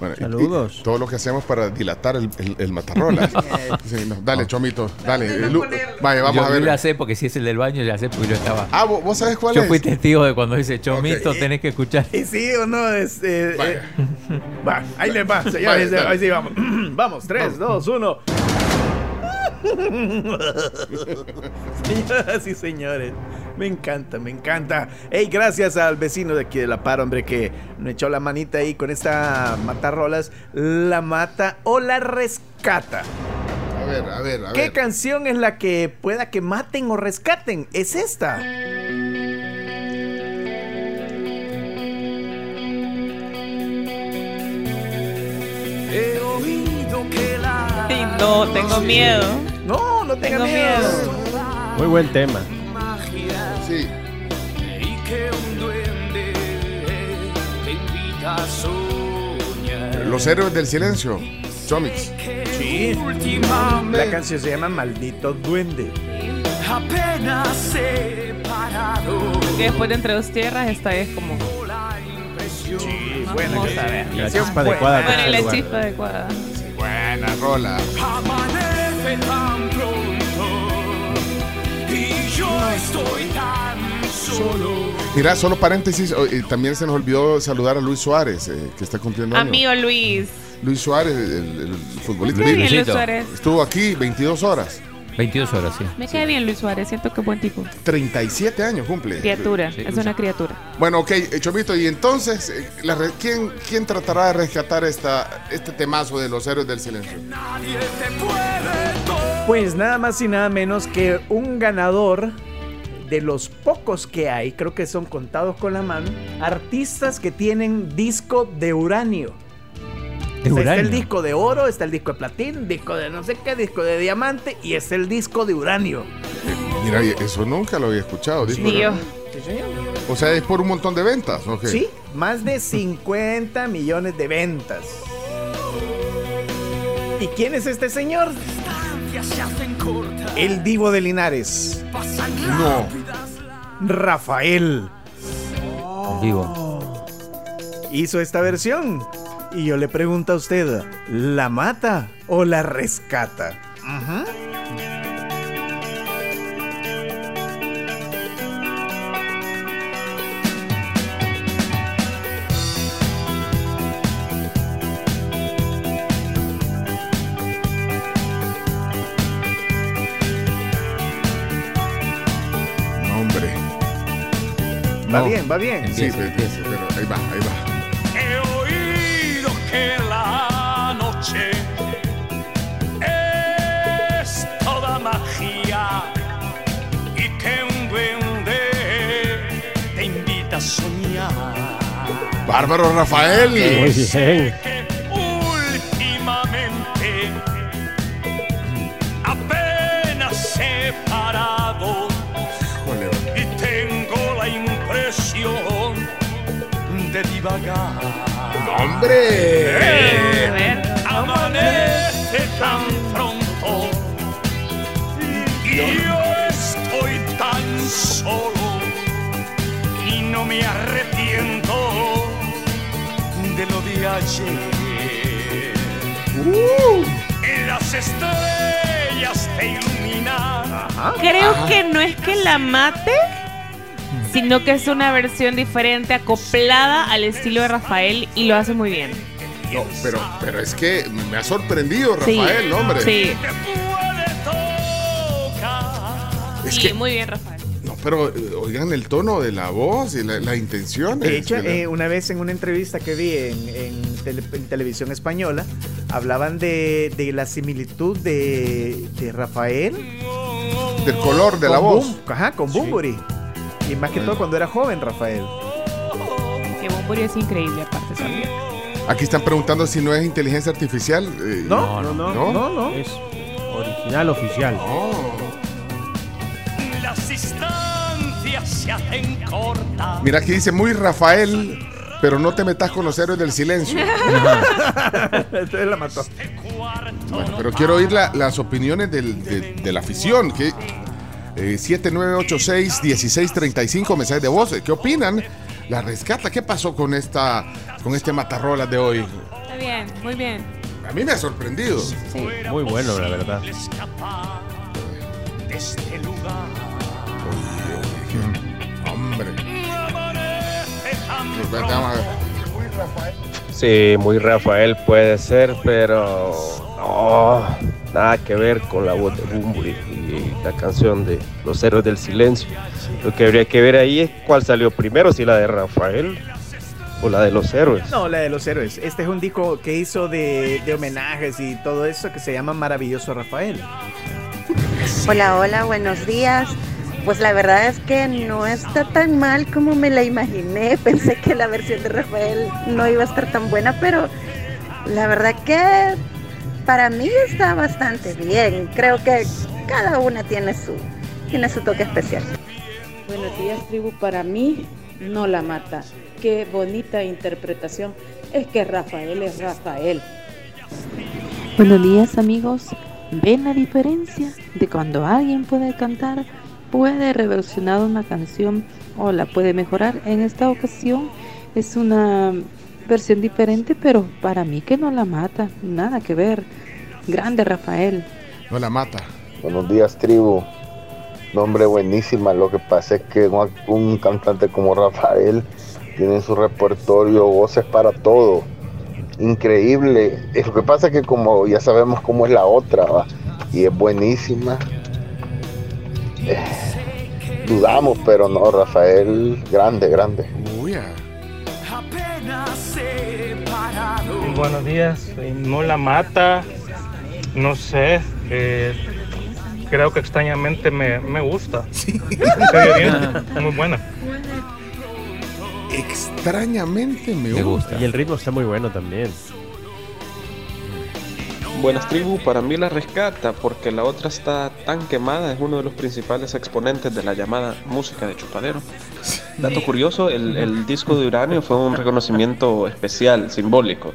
Bueno, y- Saludos. y todo lo que hacemos para dilatar el, el, el matarrola. Sí, no, dale, Chomito, dale. Lu- Vaya, vamos yo, a ver. yo la sé porque si es el del baño, ya sé porque yo estaba. Ah, ¿vos, vos sabés cuál Yo es? fui testigo de cuando dice Chomito, Ok. tenés que escuchar. ¿Y sí o no? Es, eh, Vaya. eh, va, ahí les va, señores. Vaya, ahí sí vamos. vamos, 3, 2, 1. Señoras y señores, me encanta, me encanta. Hey, gracias al vecino de aquí de La Par, hombre, que me echó la manita ahí con esta matarrolas. La mata o la rescata. A ver, a ver, a ¿Qué ver. canción es la que pueda que maten o rescaten? Es esta. He oído que la Sí, no, tengo miedo. No, no tenga Tengo miedo. miedo. Muy buen tema. Los héroes del silencio. Chomix. Sí. La canción se llama Maldito Duende. apenas separado Que después de Entre dos Tierras, esta es como. Sí, Vamos a ver. La chispa adecuada. Bueno, y la chispa adecuada. Buena rola. Amanece tan pronto y yo estoy tan solo. Mira, solo paréntesis, oh, también se nos olvidó saludar a Luis Suárez, eh, que está cumpliendo años. Amigo Luis. Luis Suárez, el, el futbolista. Luis. Suárez. Estuvo aquí 22 horas. 22 horas, sí. Me cae bien Luis Suárez, siento que es buen tipo. 37 años cumple. Criatura, Sí. es una criatura. Bueno, ok, Chomito, y entonces, eh, la ¿quién, ¿quién tratará de rescatar esta, este temazo de los héroes del silencio? Nadie te puede tocar. Pues nada más y nada menos que un ganador de los pocos que hay, creo que son contados con la mano, artistas que tienen disco de uranio. De O sea, Está el uranio. disco de oro, está el disco de platino, disco de no sé qué, disco de diamante y es el disco de uranio. Mira, y eso nunca lo había escuchado. disco yo. O sea, es por un montón de ventas, ¿ok? Sí, más de 50 millones de ventas. ¿Y quién es este señor? El divo de Linares, No. Rafael. Digo, hizo esta versión. Y yo le pregunto a usted, ¿la mata o la rescata? Ajá. Va No. bien, va bien. Sí, Empieza, pero, empieza. pero ahí va, ahí va. He oído que la noche es toda magia y que un duende te invita a soñar. Bárbaro Rafael. Muy bien. Divagar. ¡Hombre! A ver. Amanece tan pronto y yo estoy tan solo y no me arrepiento de lo de ayer. Las estrellas te iluminan. Creo que no es que la mate, sino que es una versión diferente, acoplada al estilo de Rafael y lo hace muy bien. No, pero, pero es que me ha sorprendido Sí, Rafael, hombre. Sí, Te puede tocar. Es sí, que, muy bien, Rafael. no, pero eh, oigan el tono de la voz y la, la intención. De hecho, la- eh, una vez en una entrevista que vi en, en tele- en televisión española, hablaban de, de la similitud de, de Rafael del color de la voz. Ajá, con Bumburi. Y más que todo cuando era joven, Rafael. Que Bumburi es increíble, aparte también. Aquí están preguntando si no es inteligencia artificial. eh, No, No, no, ¿No? no, no. Es original oficial. no. Las distancias se hacen cortas. Mira, aquí dice muy Rafael, pero no te metas con los héroes del silencio. Entonces la mató. Bueno, pero quiero oír la- las opiniones del- de, de la afición. Que, eh, 7986-1635, mensajes de voz. ¿Qué opinan? La rescata. ¿Qué pasó con esta con este matarrolas de hoy? Muy bien, muy bien. A mí me ha sorprendido. Sí. Muy bueno, la verdad. Este lugar Hombre. Pues. Sí, muy Rafael puede ser, pero no, nada que ver con la voz de Bumbo y, y la canción de Los Héroes del Silencio. Lo que habría que ver ahí es cuál salió primero, si la de Rafael o la de Los Héroes. No, la de los héroes. Este es un disco que hizo de, de homenajes y todo eso que se llama Maravilloso Rafael. Hola, hola, buenos días. Pues la verdad es que no está tan mal como me la imaginé. Pensé que la versión de Rafael no iba a estar tan buena, pero la verdad que para mí está bastante bien. Creo que cada una tiene su, tiene su toque especial. Buenos días, tribu. Para mí, no la mata. Qué bonita interpretación. Es que Rafael es Rafael. Buenos días amigos. ¿Ven la diferencia de cuando alguien puede cantar, puede reversionar una canción o la puede mejorar? En esta ocasión es una versión diferente, pero para mí que no la mata, nada que ver. Grande Rafael. No la mata. Buenos días, tribu. Nombre buenísima. Lo que pasa es que un, un cantante como Rafael tiene en su repertorio voces para todo. Increíble. Es Lo que pasa es que como ya sabemos cómo es la otra, ¿va? y es buenísima. Eh, dudamos, pero no, Rafael, grande, grande. Ah. Buenos días, no la mata, no sé, eh, creo que extrañamente me, me gusta. Se oye bien, muy buena. Extrañamente me Me gusta. gusta. Y el ritmo está muy bueno también. Buenas tribus, para mí la rescata porque la otra está tan quemada, es uno de los principales exponentes de la llamada música de chupadero. Dato curioso, el, el disco de Uranio fue un reconocimiento especial, simbólico,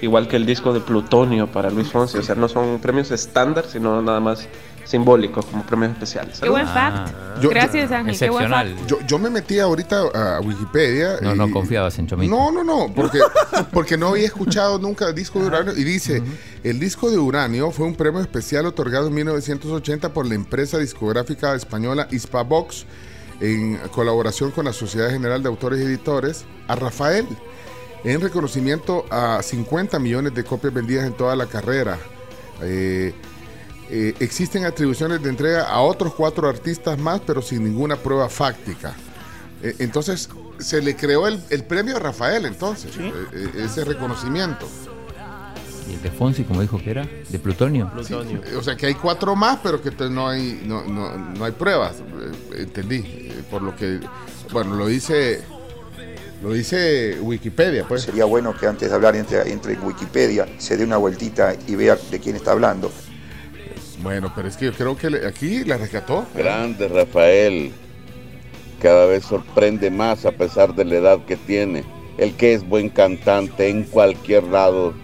igual que el disco de Plutonio para Luis Fonsi, o sea, no son premios estándar, sino nada más simbólicos como premios especiales. Qué buen fact. Yo- Gracias, Ángel. Qué buen fact. Excepcional. Yo, yo me metí ahorita a Wikipedia. No, no y- confiabas en Chomito. No, no, no, porque, porque no había escuchado nunca el disco de Uranio. Y dice, el disco de Uranio fue un premio especial otorgado en 1980 por la empresa discográfica española Hispavox en colaboración con la Sociedad General de Autores y Editores a Rafael en reconocimiento a 50 millones de copias vendidas en toda la carrera. Eh, eh, existen atribuciones de entrega a otros cuatro artistas más, pero sin ninguna prueba fáctica. Eh, entonces, se le creó el, el premio a Rafael, entonces, eh, ese reconocimiento. ¿Y el de Fonsi, como dijo que era? ¿De Plutonio? Plutonio. O sea, que hay cuatro más, pero que no hay, no, no- no hay pruebas. Eh, entendí. eh, por lo que, bueno, lo dice, lo dice Wikipedia, pues. Sería bueno que antes de hablar entre, entre en Wikipedia se dé una vueltita y vea de quién está hablando. Bueno, pero es que yo creo que le- aquí la rescató. Grande Rafael. Cada vez sorprende más a pesar de la edad que tiene. El que es buen cantante en cualquier lado.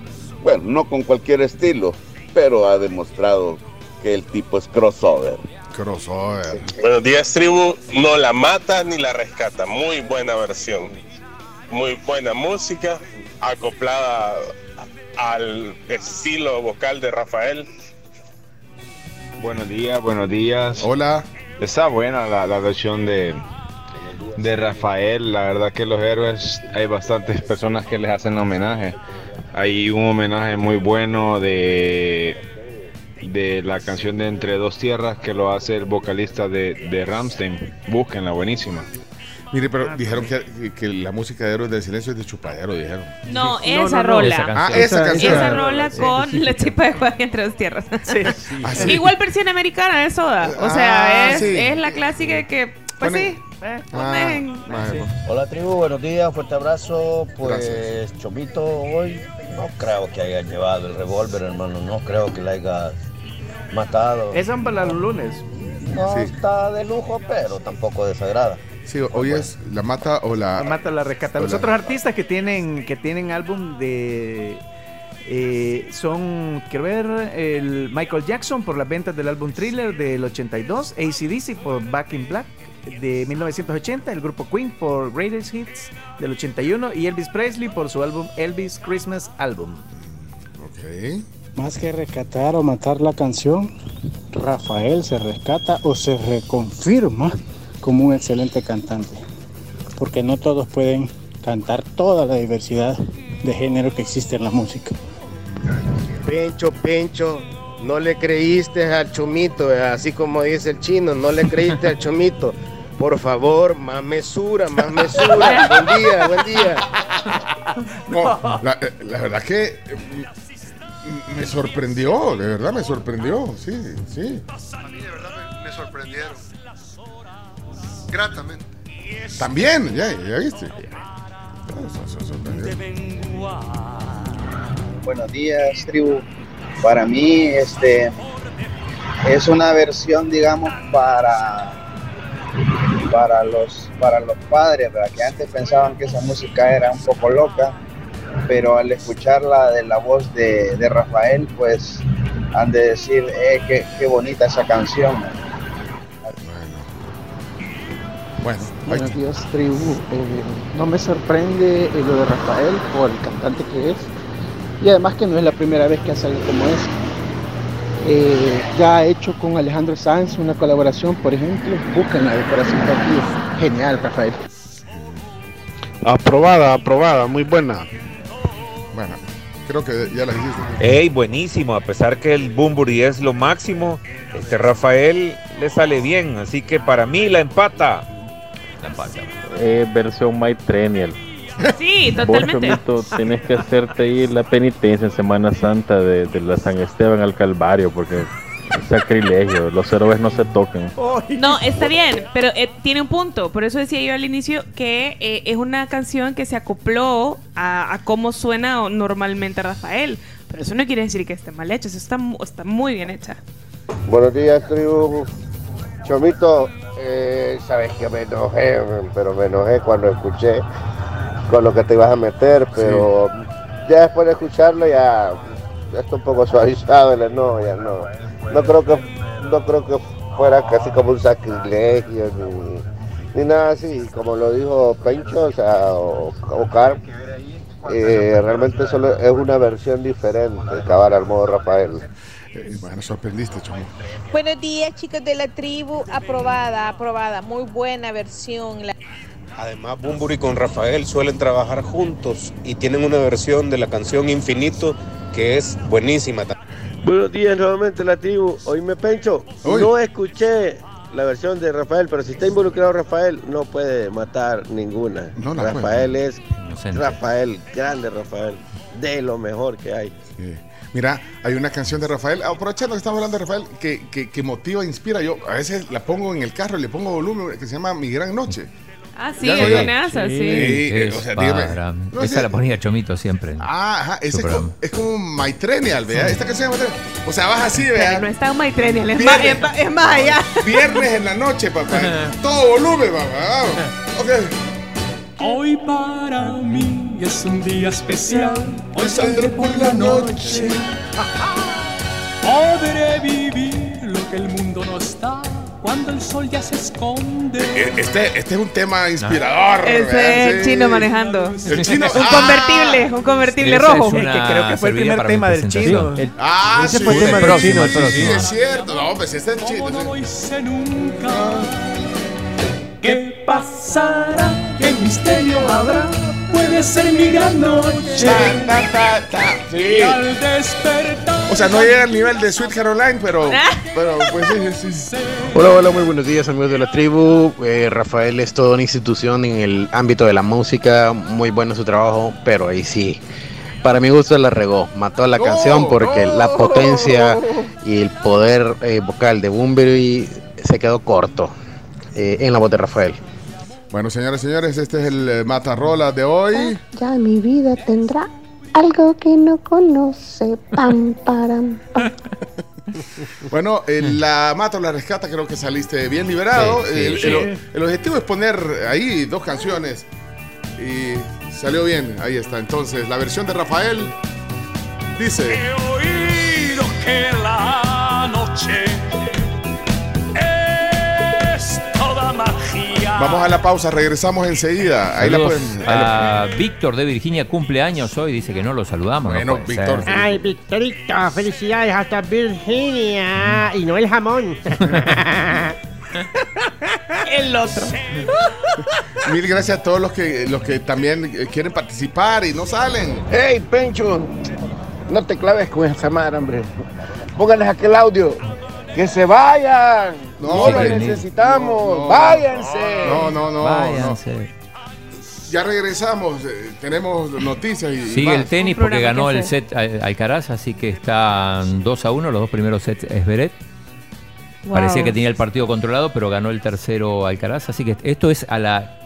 Bueno, no con cualquier estilo, pero ha demostrado que el tipo es crossover. Crossover. Buenos días, tribu. No la mata ni la rescata. Muy buena versión. Muy buena música, acoplada al estilo vocal de Rafael. Buenos días, buenos días. Hola. Está buena la, la versión de, de Rafael. La verdad que los héroes, hay bastantes personas que les hacen homenaje. Hay un homenaje muy bueno de, de la canción de Entre Dos Tierras que lo hace el vocalista de, de Ramstein. Búsquenla, buenísima. Mire, pero dijeron que, que la música de Héroes del Silencio es de chupadero, dijeron. No, esa no, no, rola. esa. Ah, esa canción. Esa rola Sí. con la chipa de Juan entre dos tierras. Ah, sí. Igual versión americana de soda. O sea, Ah, es, sí. es la clásica que, pues Pone- sí. eh, Ah, ponen- Hola tribu, buenos días, fuerte abrazo. Pues Chomito hoy no creo que haya llevado el revólver, hermano, no creo que la haya matado. Son para los lunes. No Sí. está de lujo, pero tampoco desagrada. Sí, hoy es la mata o la. La mata la rescata. Los otros artistas que tienen que tienen álbum de eh, son, quiero ver, el Michael Jackson por las ventas del álbum Thriller del 82, ACDC por Back in Black de 1980, el grupo Queen por Greatest Hits del 81 y Elvis Presley por su álbum Elvis Christmas Album. Más que rescatar o matar la canción, Rafael se rescata o se reconfirma como un excelente cantante. Porque no todos pueden cantar toda la diversidad de género que existe en la música. Pencho, Pencho, no le creíste al chomito, eh, así como dice el chino, no le creíste al chomito. Por favor, más mesura, más mesura. buen día, buen día. No, la, eh, la verdad que eh, m- me sorprendió, de verdad me sorprendió, sí, sí. A mí de verdad me, me sorprendieron. Gratamente. También, ya, ya viste. Buenos días, tribu. Para mí, este es una versión, digamos, para para los para los padres, ¿verdad? que antes pensaban que esa música era un poco loca, pero al escucharla de la voz de, de Rafael, pues han de decir, eh, qué, qué bonita esa canción. Bueno, Buenos días, tribu. Eh, no me sorprende eh, lo de Rafael por el cantante que es. Y además que no es la primera vez que hace algo como eso. Eh, ya ha hecho con Alejandro Sanz una colaboración, por ejemplo. Búsquenla de corazón aquí. Genial, Rafael. Aprobada, aprobada, muy buena. Bueno, creo que ya la hiciste. Ey, buenísimo, a pesar que el Bumburi es lo máximo, este Rafael le sale bien, así que para mí la empata. La empata. Eh, versión My Trenial. Sí, Vos, totalmente. Chomito, tienes que hacerte ahí la penitencia en Semana Santa de, de la San Esteban al Calvario, porque es sacrilegio, los héroes no se tocan. No, está bien, pero eh, tiene un punto. Por eso decía yo al inicio que eh, es una canción que se acopló a, a cómo suena normalmente Rafael. Pero eso no quiere decir que esté mal hecho. Eso está muy bien hecha. Buenos días, tribu. Chomito, eh, sabes que me enojé, pero me enojé cuando escuché con lo que te ibas a meter, pero ya después de escucharlo ya, ya está un poco suavizado el enojo, ya no. No creo que, no creo que fuera casi como un sacrilegio ni, ni nada así, como lo dijo Pencho, o sea, o, o Carl, eh, realmente solo es una versión diferente, cavar al modo Rafael. Eh, bueno, sorprendiste. Buenos días, chicos de la tribu. Aprobada, aprobada. Muy buena versión. La- Además, Bumburi con Rafael suelen trabajar juntos y tienen una versión de la canción Infinito que es buenísima. Buenos días nuevamente la tribu. Oíme Pencho, no escuché la versión de Rafael, pero si está involucrado Rafael, no puede matar ninguna. No la Rafael es Rafael, grande Rafael, de lo mejor que hay. Sí. Mira, hay una canción de Rafael, aprovechando que estamos hablando de Rafael, que, que, que motiva, inspira. Yo a veces la pongo en el carro y le pongo volumen, que se llama Mi Gran Noche. Ah, sí, es oí. buenaza, sí. Sí, Es o sea, dígame. para- No Esa la ponía Chomito siempre. Ah, ajá, ese es como, es como My Trenial, ¿vea? Esta canción es My. O sea, vas así, Pero ¿vea? no está en My Trenial, es más- es más allá. Viernes en la noche, papá. Todo volumen, papá. Vamos. Ok. Hoy para mí es un día especial. Hoy saldré por la noche. Podré vivir lo que el mundo no está cuando el sol ya se esconde. Eh, Este, este es un tema inspirador. Ese es el chino manejando. El chino. Un ah. convertible, un convertible Esa rojo. es que creo que fue el primer tema del chino. El- Ah, Ese sí, fue el tema el del próximo, chino, sí, sí. es cierto. No, pues este es el chino. No lo hice nunca. ¿Qué pasará? ¿Qué misterio habrá? Puede ser mi gran noche. Sí. Y al despertar. O sea, no llega al nivel de Sweet Caroline, pero, pero pues sí, sí, sí. Hola, hola, muy buenos días amigos de la tribu. Eh, Rafael es toda una institución en el ámbito de la música, muy bueno su trabajo, pero ahí sí, para mi gusto la regó, mató la canción porque la potencia y el poder eh, vocal de Bunbury se quedó corto eh, en la voz de Rafael. Bueno, señores y señores, este es el eh, Matarrola de hoy. Ya mi vida tendrá algo que no conoce. Pam, param, pam. Bueno, eh, la Mata o la Rescata, creo que saliste bien liberado. Sí, sí, el, sí. el- el objetivo es poner ahí dos canciones y salió bien. Ahí está. Entonces, la versión de Rafael dice. He oído que la noche Vamos a la pausa, regresamos enseguida. Ahí la pueden. ahí la- a Víctor de Virginia, cumpleaños hoy, dice que no lo saludamos. no Bueno, Víctor, ser. Ay, Victorito, felicidades hasta Virginia. Y no el jamón. El otro. Mil gracias a todos los que, los que también eh, quieren participar y no salen. ¡Hey, Pencho! No te claves con esa madre, hombre. Pónganles aquel audio. ¡Que se vayan! No, lo hombre. necesitamos. No, no. ¡Váyanse! No, no, no. Váyanse. Ya regresamos. eh, tenemos noticias y. Sigue más. el tenis porque ganó el set Al- Alcaraz, así que están 2 a 1. Los dos primeros sets es Beret. Wow. Parecía que tenía el partido controlado, pero ganó el tercero Alcaraz. Así que esto es a la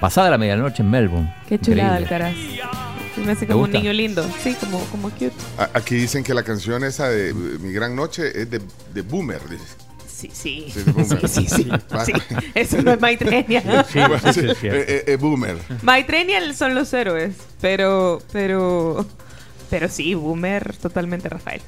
pasada la medianoche en Melbourne. Qué chulada Increíble. Alcaraz. Me hace ¿Te como un niño lindo. Sí, como, como cute. A- Aquí dicen que la canción esa de Mi Gran Noche es de, de Boomer. dice. Sí, sí. Sí. Sí, sí, sí. Va. Sí. Eso no es Maitrenia. Sí, sí, eh, eh, eh, Boomer. Maitrenia son los héroes. Pero, pero, pero sí, Boomer, totalmente Rafael.